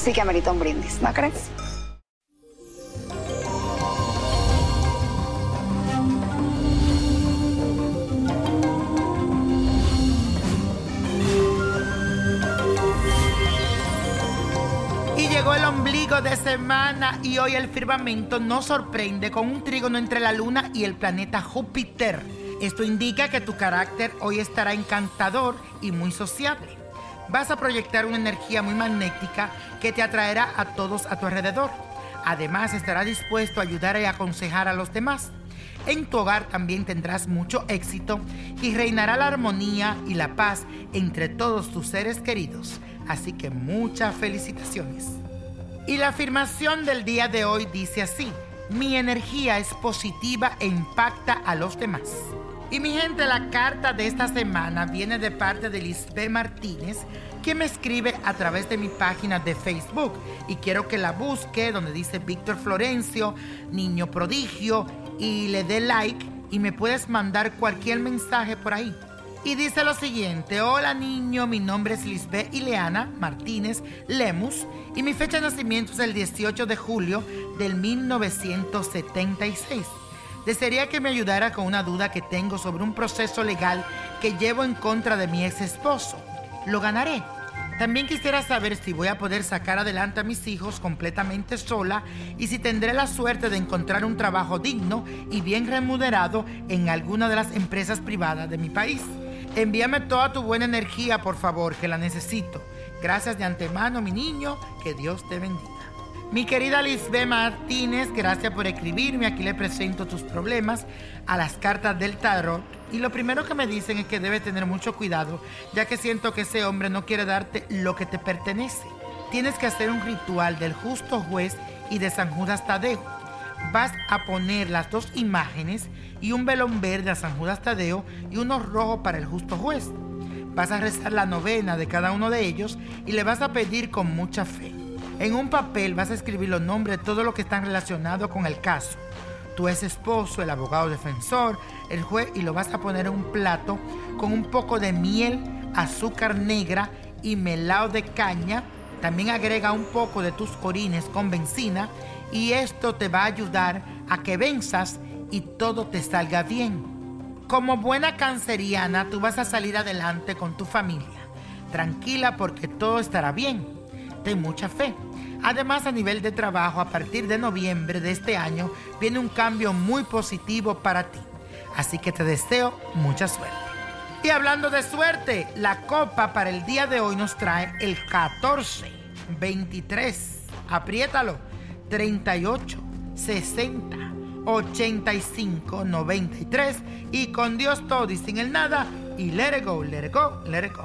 sí que amerita un brindis, ¿no crees? Y llegó el ombligo de semana y hoy el firmamento nos sorprende con un trígono entre la luna y el planeta Júpiter. Esto indica que tu carácter hoy estará encantador y muy sociable. Vas a proyectar una energía muy magnética que te atraerá a todos a tu alrededor. Además estarás dispuesto a ayudar y aconsejar a los demás. En tu hogar también tendrás mucho éxito y reinará la armonía y la paz entre todos tus seres queridos. Así que muchas felicitaciones. Y la afirmación del día de hoy dice así, mi energía es positiva e impacta a los demás. Y mi gente, la carta de esta semana viene de parte de Lisbeth Martínez, que me escribe a través de mi página de Facebook. Y quiero que la busque donde dice Víctor Florencio, niño prodigio, y le dé like y me puedes mandar cualquier mensaje por ahí. Y dice lo siguiente, hola niño, mi nombre es Lisbeth Ileana Martínez Lemus y mi fecha de nacimiento es el 18 de julio del 1976. Desearía que me ayudara con una duda que tengo sobre un proceso legal que llevo en contra de mi ex esposo. ¿Lo ganaré? También quisiera saber si voy a poder sacar adelante a mis hijos completamente sola y si tendré la suerte de encontrar un trabajo digno y bien remunerado en alguna de las empresas privadas de mi país. Envíame toda tu buena energía, por favor, que la necesito. Gracias de antemano, mi niño. Que Dios te bendiga. Mi querida Lisbeth Martínez, gracias por escribirme. Aquí le presento tus problemas a las cartas del tarot. Y lo primero que me dicen es que debes tener mucho cuidado, ya que siento que ese hombre no quiere darte lo que te pertenece. Tienes que hacer un ritual del justo juez y de San Judas Tadeo. Vas a poner las dos imágenes y un velón verde a San Judas Tadeo y uno rojo para el justo juez. Vas a rezar la novena de cada uno de ellos y le vas a pedir con mucha fe. En un papel vas a escribir los nombres de todo lo que están relacionados con el caso. Tu ex esposo, el abogado defensor, el juez y lo vas a poner en un plato con un poco de miel, azúcar negra y melado de caña. También agrega un poco de tus orines con benzina y esto te va a ayudar a que venzas y todo te salga bien. Como buena canceriana, tú vas a salir adelante con tu familia. Tranquila porque todo estará bien. Ten mucha fe. Además, a nivel de trabajo, a partir de noviembre de este año, viene un cambio muy positivo para ti. Así que te deseo mucha suerte. Y hablando de suerte, la copa para el día de hoy nos trae el 14, 23, Apriétalo. 38 60 85 93 y con Dios todo y sin el nada y let it go, let it go, let it go.